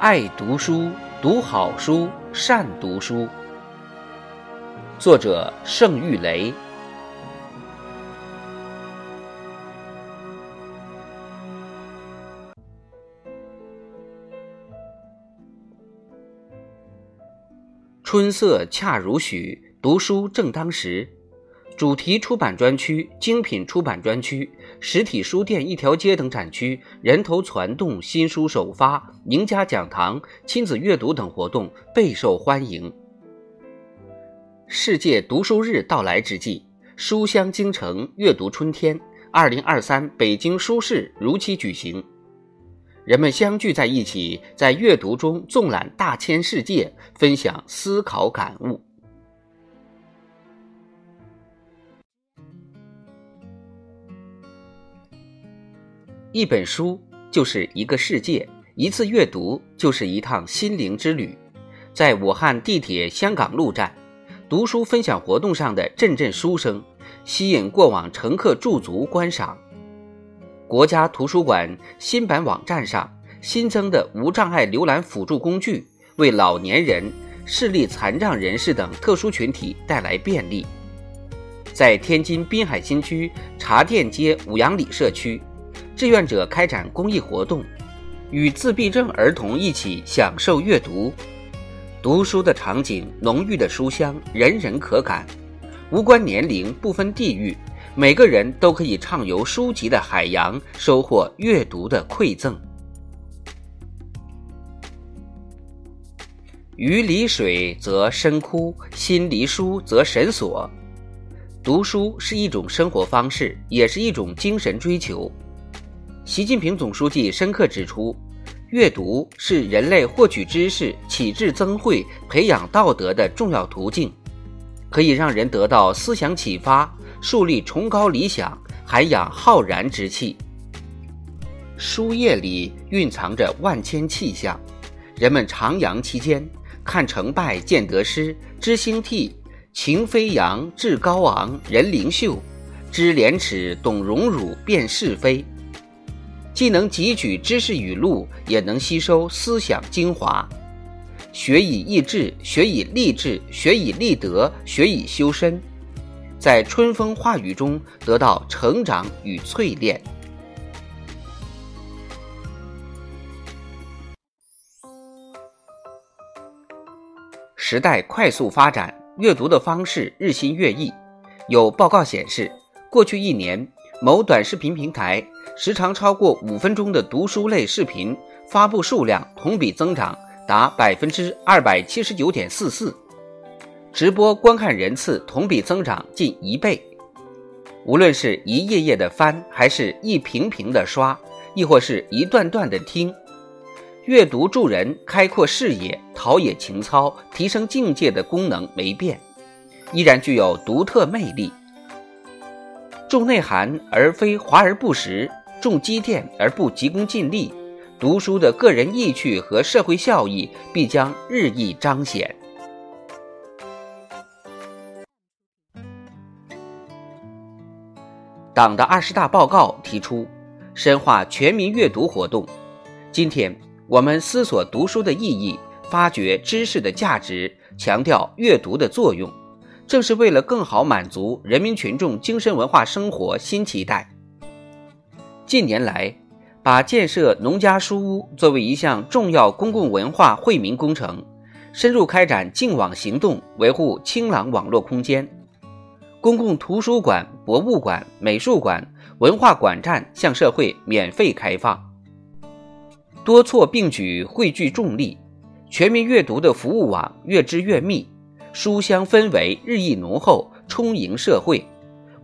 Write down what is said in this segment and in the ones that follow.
爱读书，读好书，善读书。作者：盛玉雷。春色恰如许，读书正当时。主题出版专区、精品出版专区、实体书店一条街等展区，人头攒动，新书首发、名家讲堂、亲子阅读等活动备受欢迎。世界读书日到来之际，书香京城阅读春天二零二三北京书市如期举行，人们相聚在一起，在阅读中纵览大千世界，分享思考感悟。一本书就是一个世界，一次阅读就是一趟心灵之旅。在武汉地铁香港路站，读书分享活动上的阵阵书声，吸引过往乘客驻足观赏。国家图书馆新版网站上新增的无障碍浏览辅助工具，为老年人、视力残障人士等特殊群体带来便利。在天津滨海新区茶店街五羊里社区。志愿者开展公益活动，与自闭症儿童一起享受阅读。读书的场景，浓郁的书香，人人可感。无关年龄，不分地域，每个人都可以畅游书籍的海洋，收获阅读的馈赠。鱼离水则深枯，心离书则神锁。读书是一种生活方式，也是一种精神追求。习近平总书记深刻指出，阅读是人类获取知识、启智增慧、培养道德的重要途径，可以让人得到思想启发，树立崇高理想，涵养浩然之气。书页里蕴藏着万千气象，人们徜徉其间，看成败，见得失，知兴替，情飞扬，志高昂，人灵秀，知廉耻，懂荣辱，辨是非。既能汲取知识语录，也能吸收思想精华。学以益智，学以立志，学以立德，学以修身，在春风化雨中得到成长与淬炼。时代快速发展，阅读的方式日新月异。有报告显示，过去一年，某短视频平台。时长超过五分钟的读书类视频发布数量同比增长达百分之二百七十九点四四，直播观看人次同比增长近一倍。无论是一页页的翻，还是一屏屏的刷，亦或是一段段的听，阅读助人开阔视野、陶冶情操、提升境界的功能没变，依然具有独特魅力，重内涵而非华而不实。重积淀而不急功近利，读书的个人意趣和社会效益必将日益彰显。党的二十大报告提出，深化全民阅读活动。今天，我们思索读书的意义，发掘知识的价值，强调阅读的作用，正是为了更好满足人民群众精神文化生活新期待。近年来，把建设农家书屋作为一项重要公共文化惠民工程，深入开展净网行动，维护清朗网络空间。公共图书馆、博物馆、美术馆、文化馆站向社会免费开放。多措并举，汇聚众力，全民阅读的服务网越织越密，书香氛围日益浓厚，充盈社会，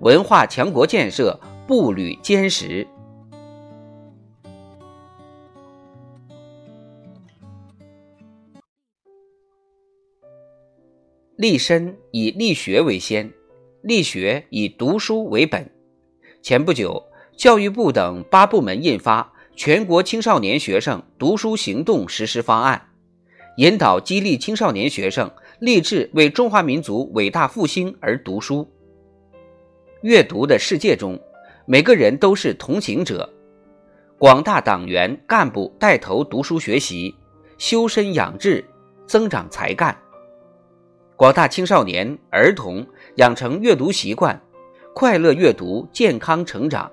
文化强国建设步履坚实。立身以立学为先，立学以读书为本。前不久，教育部等八部门印发《全国青少年学生读书行动实施方案》，引导激励青少年学生立志为中华民族伟大复兴而读书。阅读的世界中，每个人都是同行者。广大党员干部带头读书学习，修身养志，增长才干。广大青少年儿童养成阅读习惯，快乐阅读，健康成长。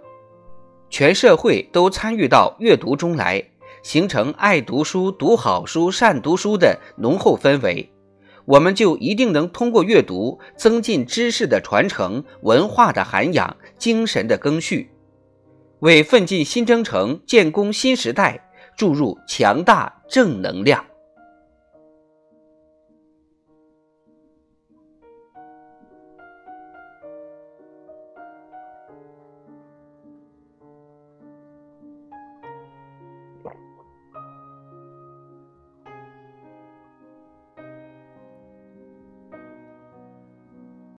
全社会都参与到阅读中来，形成爱读书、读好书、善读书的浓厚氛围，我们就一定能通过阅读增进知识的传承、文化的涵养、精神的更续，为奋进新征程、建功新时代注入强大正能量。